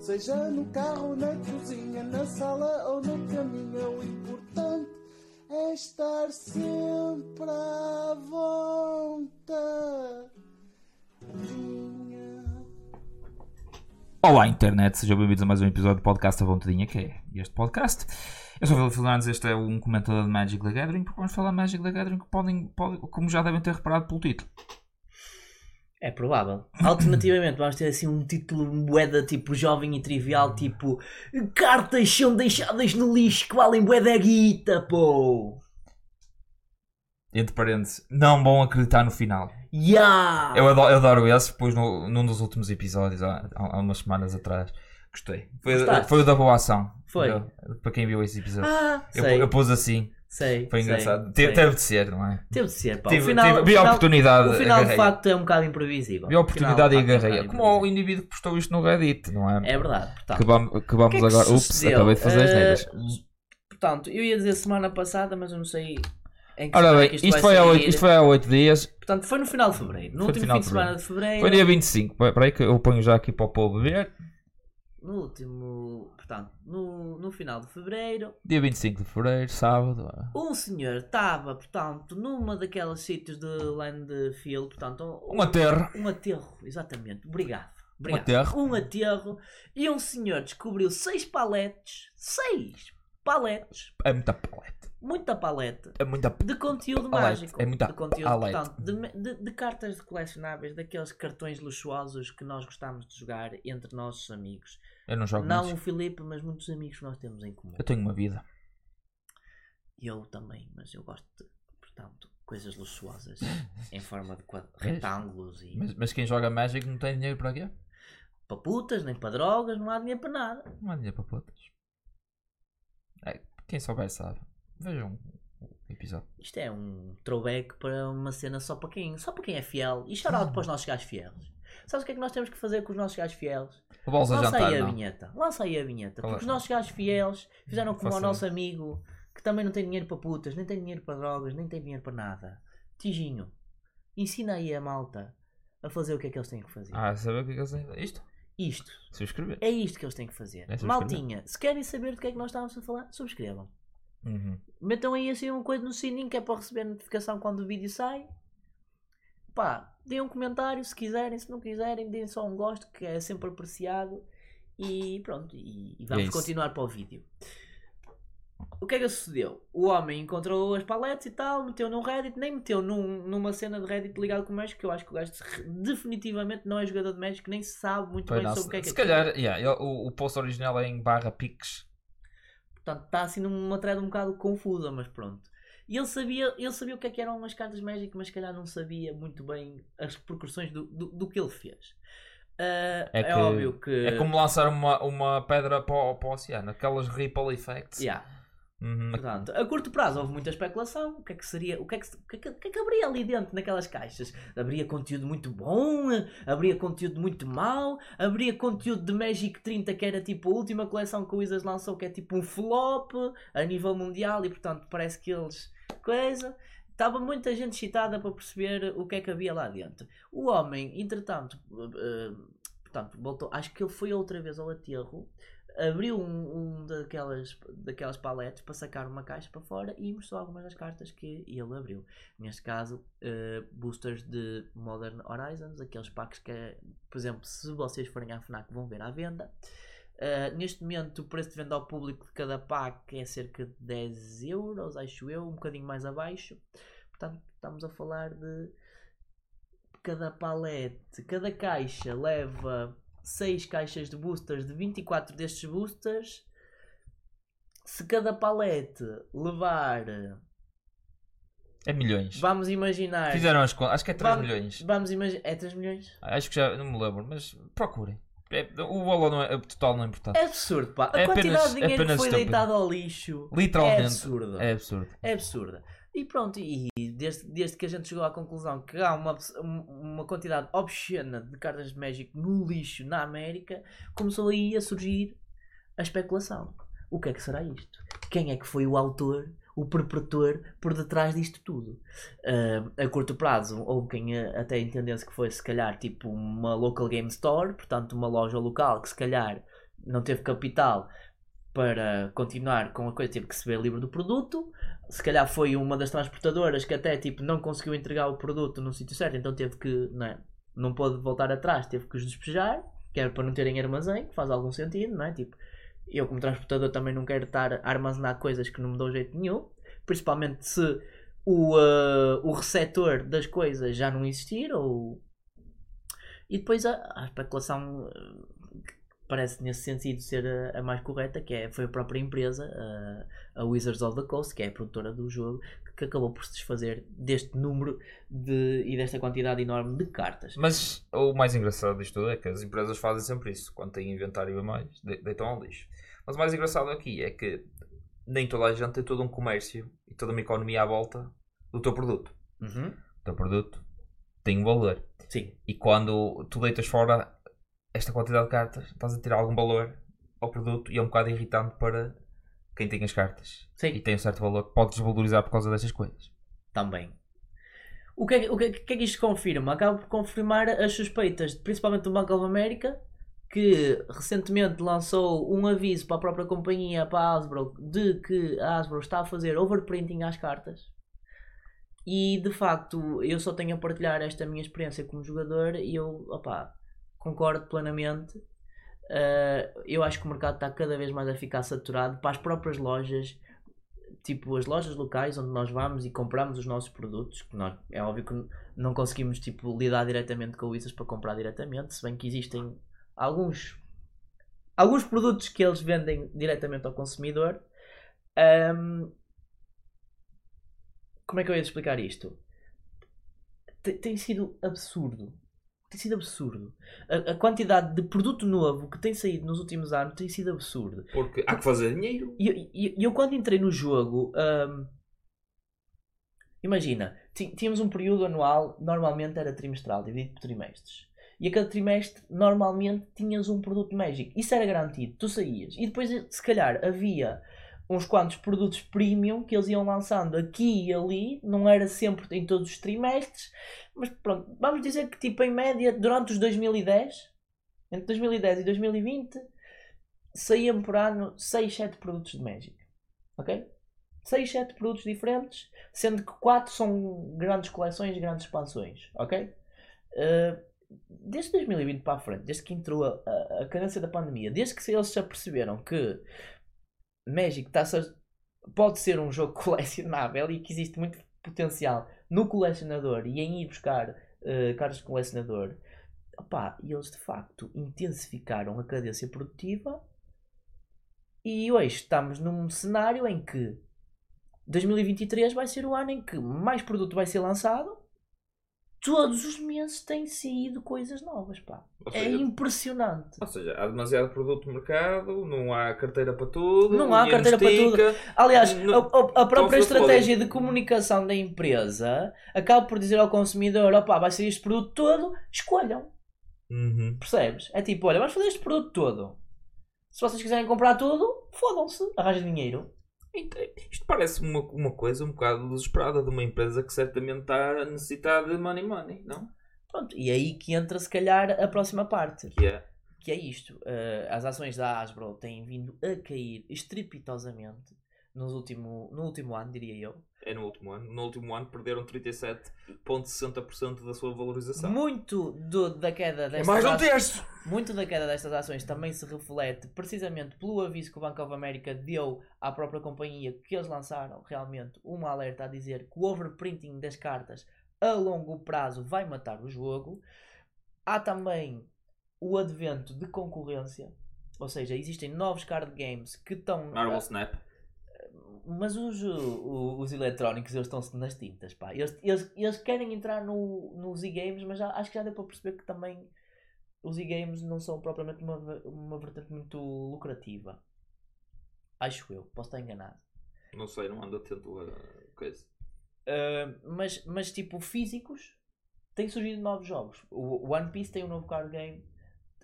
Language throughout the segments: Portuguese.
Seja no carro, na cozinha, na sala ou no caminho, o importante é estar sempre à vontade. Olá internet, sejam bem-vindos a mais um episódio do podcast A Vontadinha, que é este podcast. Eu sou o Filipe Fernandes, este é um comentador de Magic the Gathering, porque vamos falar de Magic the Gathering, podem, podem, como já devem ter reparado pelo título. É provável. Alternativamente, vamos ter assim um título moeda tipo jovem e trivial, tipo cartas são deixadas no lixo que valem moeda guita, pô. Entre parênteses, não vão acreditar no final. Ya! Eu adoro, eu adoro esse, depois no, num dos últimos episódios, há, há umas semanas atrás. Gostei. Foi, Gostaste? foi o da boa ação. Foi. Eu- para quem viu esse episódio. Ah, eu, eu pus assim, sei. foi sei, engraçado. sei. Te- Teve de ser, não é? Teve de ser, pá. Tive- final, tive- vi a oportunidade, O final de agarrei. facto é um bocado imprevisível. Vi a oportunidade e final, de facto, é um agarrei. Como o indivíduo que postou isto no Reddit, não é? É verdade, portanto. Que vamos, que vamos que é que agora. Ups, sucedeu? acabei de fazer as Eh, neiras. Portanto, eu ia dizer semana passada, mas eu não sei em que Ora bem, que isto, isto, foi há sair. 8, isto foi há 8 dias. Portanto, foi no final de fevereiro. No Foi último fim de de semana de fevereiro. Foi dia 25. Espera aí que eu ponho já aqui para o povo ver. No último. Portanto, no, no final de fevereiro. Dia 25 de fevereiro, sábado. Um senhor estava, portanto, numa daqueles sítios de landfill, portanto, Um aterro. Um aterro, exatamente. Obrigado. Um Obrigado. aterro. Um aterro. E um senhor descobriu seis paletes, seis paletes, É muita palete. Muita palete, É muita. de conteúdo Palete. mágico. É muita de conteúdo, palete. portanto, de, de- de cartas de colecionáveis, daqueles cartões luxuosos que nós gostamos de jogar entre nossos amigos. Eu não jogo Não o muito. Filipe, mas muitos amigos que nós temos em comum. Eu tenho uma vida. Eu também, mas eu gosto de, portanto, coisas luxuosas em forma de retângulos e Mas, mas quem joga Magic não tem dinheiro para quê? para putas, nem para drogas, não há dinheiro para nada. Não há dinheiro para putas. É, quem souber sabe. Vejam o episódio. Isto é um throwback para uma cena só para quem, só para quem é fiel. E shout out para os nossos gajos fiéis. Sabes o que é que nós temos que fazer com os nossos gajos fiéis? Lança jantar, aí a não. vinheta. Lança aí a vinheta. Qual é? Porque os nossos gajos fiéis fizeram como o nosso amigo que também não tem dinheiro para putas, nem tem dinheiro para drogas, nem tem dinheiro para nada. Tijinho, ensina aí a malta a fazer o que é que eles têm que fazer. Ah, sabe o que é que eles têm? Isto? Isto. Subscrever. É isto que eles têm que fazer. É. Maltinha, se querem saber do que é que nós estávamos a falar, subscrevam. Uhum. Metam aí assim uma coisa no sininho que é para receber notificação quando o vídeo sai. Pá, deem um comentário se quiserem, se não quiserem, deem só um gosto que é sempre apreciado. E pronto, e, e vamos É continuar para o vídeo. O que é que sucedeu? O homem encontrou as paletes e tal, meteu num Reddit, nem meteu num- numa cena de Reddit ligado com o Magic, que eu acho que o gajo definitivamente não é jogador de Magic, nem sabe muito Foi bem nosso. sobre o que é que Se aquilo. calhar, yeah, o, o post original é em barra piques. Portanto, está assim numa thread um bocado confusa, mas pronto. E ele sabia, ele sabia o que, é que eram umas cartas Magic, mas se calhar não sabia muito bem as repercussões do, do, do que ele fez. Ah, É é que- óbvio que. É como lançar uma, uma pedra para o, para o oceano. Aquelas ripple effects. Yeah. Uhum. Portanto, a curto prazo houve muita especulação. O que é que seria? O que é que, o que, é que, é haveria ali dentro naquelas caixas? Haveria conteúdo muito bom? Haveria conteúdo muito mau? Haveria conteúdo de Magic 30 que era tipo a última coleção que o Wizards lançou que é tipo um flop a nível mundial e portanto parece que eles. coisa. Estava muita gente excitada para perceber o que é que havia lá dentro. O homem, entretanto, eh, portanto, voltou, acho que ele foi outra vez ao aterro abriu um, um daquelas, daquelas paletes para sacar uma caixa para fora e mostrou algumas das cartas que ele abriu. Neste caso, eh, boosters de Modern Horizons, aqueles packs que, por exemplo, se vocês forem à FNAC vão ver à venda. Eh, neste momento, o preço de venda ao público de cada pack é cerca de 10 euros, acho eu, um bocadinho mais abaixo. Portanto, estamos a falar de cada palete, cada caixa leva 6 caixas de boosters de 24 destes boosters. Se cada palete levar, É milhões. vamos imaginar. Fizeram as contas. Acho que é 3 vamos, milhões. Vamos imaginar. É 3 milhões? Acho que já não me lembro, mas procurem. É- o valor é, total não é importante. É absurdo, pá. A É quantidade apenas- de é dinheiro que foi deitado ao lixo Literalmente. é absurdo. É absurdo. É absurda. E pronto, e desde, desde que a gente chegou à conclusão que há uma, uma quantidade obscena de cartas de Magic no lixo na América, começou aí a surgir a especulação. O que é que será isto? Quem é que foi o autor? o perpetuador por detrás disto tudo. Ah, a curto prazo, houve quem até entendesse que foi se calhar tipo uma local game store, portanto uma loja local que se calhar não teve capital para continuar com a coisa, teve que se ver livre do produto. Se calhar foi uma das transportadoras que até tipo não conseguiu entregar o produto no sítio certo, então teve que, não, é? não pôde voltar atrás, teve que os despejar, que era para não terem armazém, que faz algum sentido, não é? Tipo, eu como transportador também não quero estar a armazenar coisas que não me dão jeito nenhum, principalmente se o, uh, o receptor das coisas já não existir ou e depois a, a especulação uh, parece nesse sentido ser a, a mais correta que é, foi a própria empresa uh, a Wizards of the Coast que é a produtora do jogo que, acabou por se desfazer deste número de, e desta quantidade enorme de cartas Mas o mais engraçado disto tudo é que as empresas fazem sempre isso. Quando têm inventário a mais, de- deitam ao lixo. Mas o mais engraçado aqui é que nem toda a gente tem todo um comércio e toda uma economia à volta do teu produto. Uhum. O teu produto tem um valor. sim, E quando tu deitas fora esta quantidade de cartas, estás a tirar algum valor ao produto e é um bocado irritante para quem tem as cartas. sim. E tem um certo valor que pode desvalorizar por causa destas coisas. também. O que, é, que- o que, é, que é que isto confirma? Acaba por confirmar as suspeitas, principalmente do Bank of America, que recentemente lançou um aviso para a própria companhia, para a Hasbro, de que a Hasbro está a fazer overprinting às cartas. E de facto, eu só tenho a partilhar esta minha experiência como jogador e eu, opá, concordo plenamente. Uh, eu acho que o mercado está cada vez mais a ficar saturado para as próprias lojas tipo as lojas locais onde nós vamos e compramos os nossos produtos, que nós, é óbvio que não conseguimos tipo, lidar diretamente com isso para comprar diretamente, se bem que existem alguns alguns produtos que eles vendem diretamente ao consumidor. Ahm, como é que eu ia explicar isto? Tem, tem sido absurdo. Tem sido absurdo. A, a quantidade de produto novo que tem saído nos últimos anos tem sido absurdo. Porque há que fazer dinheiro. E eu, e- e eu quando entrei no jogo, ahm, imagina, tínhamos um período anual, normalmente era trimestral, dividido por trimestres. E a cada trimestre, normalmente, tinhas um produto mágico. Isso era garantido, tu saías. E depois, se calhar, havia uns quantos produtos premium que eles iam lançando aqui e ali, não era sempre em todos os trimestres, mas pronto, vamos dizer que tipo em média, durante os 2010, entre 2010 e 2020, saíam por ano 6, 7 produtos de Magic. Ok? 6, 7 produtos diferentes, sendo que 4 são grandes coleções, grandes expansões. Ok? Uh, desde 2020 para a frente, desde que entrou a, a, a cadência da pandemia, desde que eles se aperceberam que Magic tá pode ser um jogo colecionável e que existe muito potencial no colecionador e em ir buscar uh, de colecionador, opá, e eles de facto intensificaram a cadência produtiva e hoje estamos num cenário em que 2023 vai ser o ano em que mais produto vai ser lançado. Todos os meses têm saído coisas novas, pá. Ou É seja, impressionante. ou seja, há demasiado produto no mercado, não há carteira para tudo. Não há carteira para estica. Aliás, Não- a, a- própria Então, estratégia de comunicação da empresa acaba por dizer ao consumidor: opá, vai ser este produto todo, escolham. Uhum. Percebes? É tipo, olha, vamos fazer este produto todo. Se vocês quiserem comprar tudo, fodam-se, arranjem dinheiro. Então, Isto parece uma, uma coisa um bocado desesperada de uma empresa que certamente está a necessitar de money money, não? Pronto, e é aí que entra se calhar a próxima parte. Que é. Que é isto. eh, as ações da Hasbro têm vindo a cair estrepitosamente nos último, no último ano, diria eu. É no último ano. No último ano perderam 37,60% da sua valorização. Muito do- da queda É destas mais de um terço! Muito da queda destas ações também se reflete precisamente pelo aviso que o Bank of America deu à própria companhia que eles lançaram realmente um alerta a dizer que o overprinting das cartas a longo prazo vai matar o jogo. Há também o advento de concorrência, ou seja, existem novos card games que estão Marvel Snap. Mas os, o- os eletrónicos eles estão-se nas tintas, pá. Eles, eles, eles querem entrar no, nos e-games, mas já, acho que já deu para perceber que também os e-games não são propriamente uma, uma vertente muito lucrativa. Acho eu, posso estar enganado. Não sei, não ando atento a coisa. Uh, mas, mas tipo, físicos, têm surgido novos jogos. O One Piece tem um novo card game,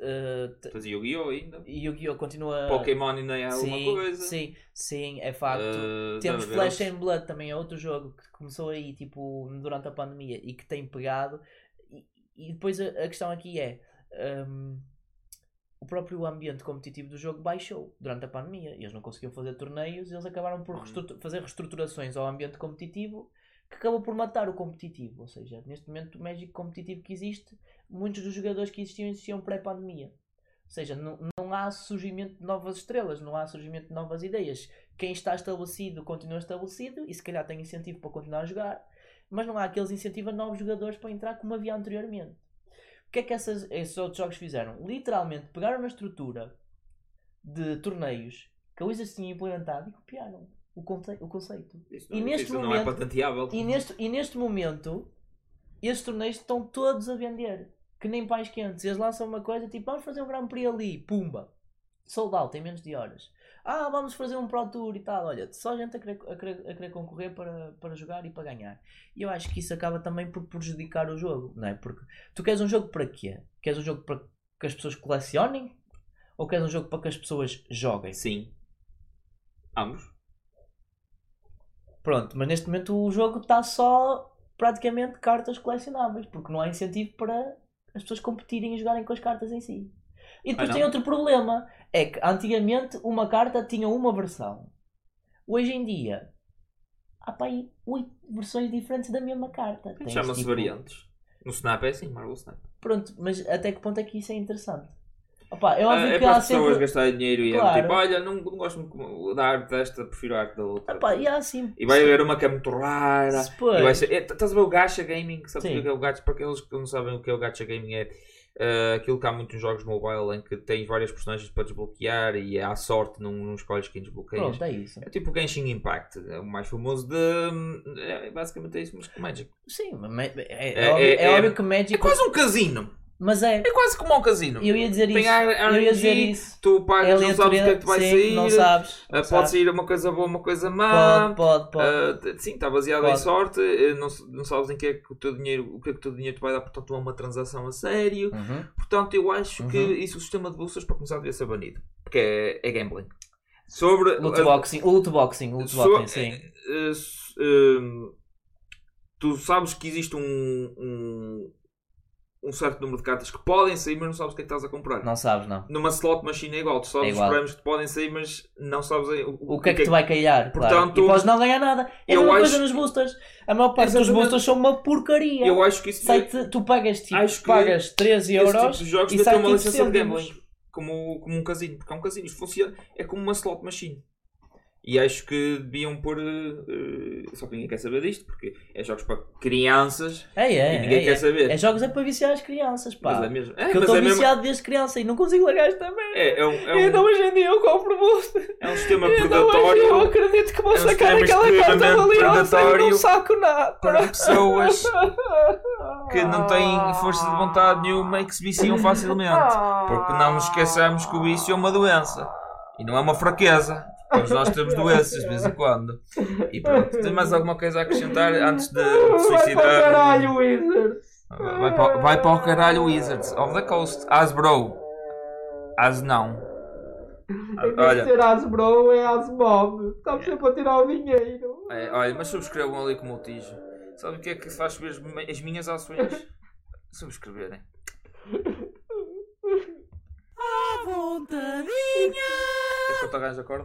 Uh, Tens Yu-Gi-Oh! ainda. Yu-Gi-Oh! continua. Pokémon ainda é alguma sim, coisa. sim, sim, é facto. Uh, Temos Flash and Blood também é outro jogo que começou aí tipo durante a pandemia e que tem pegado. E, e depois a, a questão aqui é hum, o próprio ambiente competitivo do jogo baixou durante a pandemia. Eles não conseguiam fazer torneios, eles acabaram por Uhum. fazer reestruturações ao ambiente competitivo que acabou por matar o competitivo. Ou seja, neste momento o Magic competitivo que existe, muitos dos jogadores que existiam existiam pré-pandemia. Ou seja, não, não há surgimento de novas estrelas, não há surgimento de novas ideias. Quem está estabelecido continua estabelecido e se calhar tem incentivo para continuar a jogar, mas não há aqueles incentivos a novos jogadores para entrar como havia anteriormente. O que é que essas- esses outros jogos fizeram? Literalmente pegaram na estrutura de torneios que a Wizards tinha implementado e copiaram o, conce- o conceito. Isso E não, neste isso não é momento- patenteável. E neste, e neste momento, esses torneios estão todos a vender. Que nem pais quentes. Eles lançam uma coisa tipo, vamos fazer um Grand Prix ali, pumba. Sold out, em menos de horas. Ah, vamos fazer um Pro Tour e tal. Olha, só gente a querer, a querer, a querer concorrer para, para jogar e para ganhar. E eu acho que isso acaba também por prejudicar o jogo, não é? Porque tu queres um jogo para quê? Queres um jogo para que as pessoas colecionem? Ou queres um jogo para que as pessoas joguem? Sim. Ambos. Pronto, mas neste momento o jogo está só praticamente cartas colecionáveis, porque não há incentivo para as pessoas competirem e jogarem com as cartas em si. E depois Ah, tem outro problema, é que antigamente uma carta tinha uma versão. Hoje em dia há para aí oito versões diferentes da mesma carta. Tens, Chama-se tipo, variantes. No Snap é assim, Marvel Snap. Pronto, mas até que ponto é que isso é interessante? Opa, é Ah, óbvio é que para há as pessoas sempre. gastarem dinheiro e Claro. é tipo, olha, não, não gosto muito da arte desta, prefiro a arte da outra. Opa, e há assim. E vai haver uma que é muito rara. E vai ser, é, estás a ver o Gacha Gaming? Sabes Sim. o que é o Gacha? Para aqueles que não sabem o que é o Gacha Gaming é eh, aquilo que há muitos jogos mobile em que tens várias personagens para desbloquear e é à sorte, não, não escolhes quem desbloqueias. Pronto, é isso. É tipo o Genshin Impact, é o mais famoso de. É, basicamente é isso, mas com Magic. Sim, é, é, É- óbvio, é- é é- óbvio que Magic. É quase um casino! Mas é. É quase como um casino. Eu ia dizer Tem isso. a- Eu ia dizer RNG, isso. Tu pagas, não sabes o que é que vai sim, sair. Não sabes. ah, não pode sabes. sair uma coisa boa, uma coisa má. Pode, pode, pode. Ah, t- sim, está baseado em Pode. sorte. eh, Não, não sabes em que é que o teu dinheiro, o que é que o teu dinheiro te vai dar, portanto, não é uma transação a sério. Uhum. Portanto, eu acho que Uhum. isso, o sistema de bolsas, para começar, devia ser banido. Porque é, é gambling. Sobre. Loot a- boxing, loot boxing, loot so- boxing, sim. eh, eh, tu sabes que existe um, um, um certo número de cartas que podem sair, mas não sabes o que é que estás a comprar. Não sabes, não. Numa slot machine é igual, tu sabes É os igual. prémios que te podem sair, mas não sabes o, O que é que te vai calhar? claro. Portanto, e podes não ganhar nada. É a mesma acho- coisa nos boosters. A maior parte dos Exatamente. boosters são uma porcaria. Eu acho que isso Sai-te- tu pagas, tipo, Acho que pagas 13 esse euros tipo e sai uma tipo licença de gambling. Como, como um casino, porque é um casino. Isto funciona, é como uma slot machine. E acho que deviam pôr. eh, só que ninguém quer saber disto, porque é jogos para crianças É, é, e ninguém é, quer saber. É jogos é para viciar as crianças, pá. Mas é mesmo. É, eu estou é mesmo. viciado desde criança e não consigo largar esta merda. É, é um, é Então um, hoje em dia eu compro booster. é um sistema Então hoje eu predatório acredito que vou É um sacar aquela carta valiosa e predatório não saco nada. para pessoas que não têm força de vontade nenhuma e que se viciam facilmente. Porque não nos esqueçamos que o vício é uma doença e não é uma fraqueza. Todos nós temos doenças de vez em quando. E pronto, tem mais alguma coisa a acrescentar antes de, de suicidar? Wizard. Vai para, vai para o caralho, Wizards of the Coast. Asbro. As não. Em vez de ser Asbro, é Asmob. Estamos sempre a tirar o dinheiro. é, olha, mas subscrevam ali como o Tijo. Sabe o que é que faz subir as, mi- as minhas ações? Subscreverem. À vontadinha. Queres que eu te arranje a corda?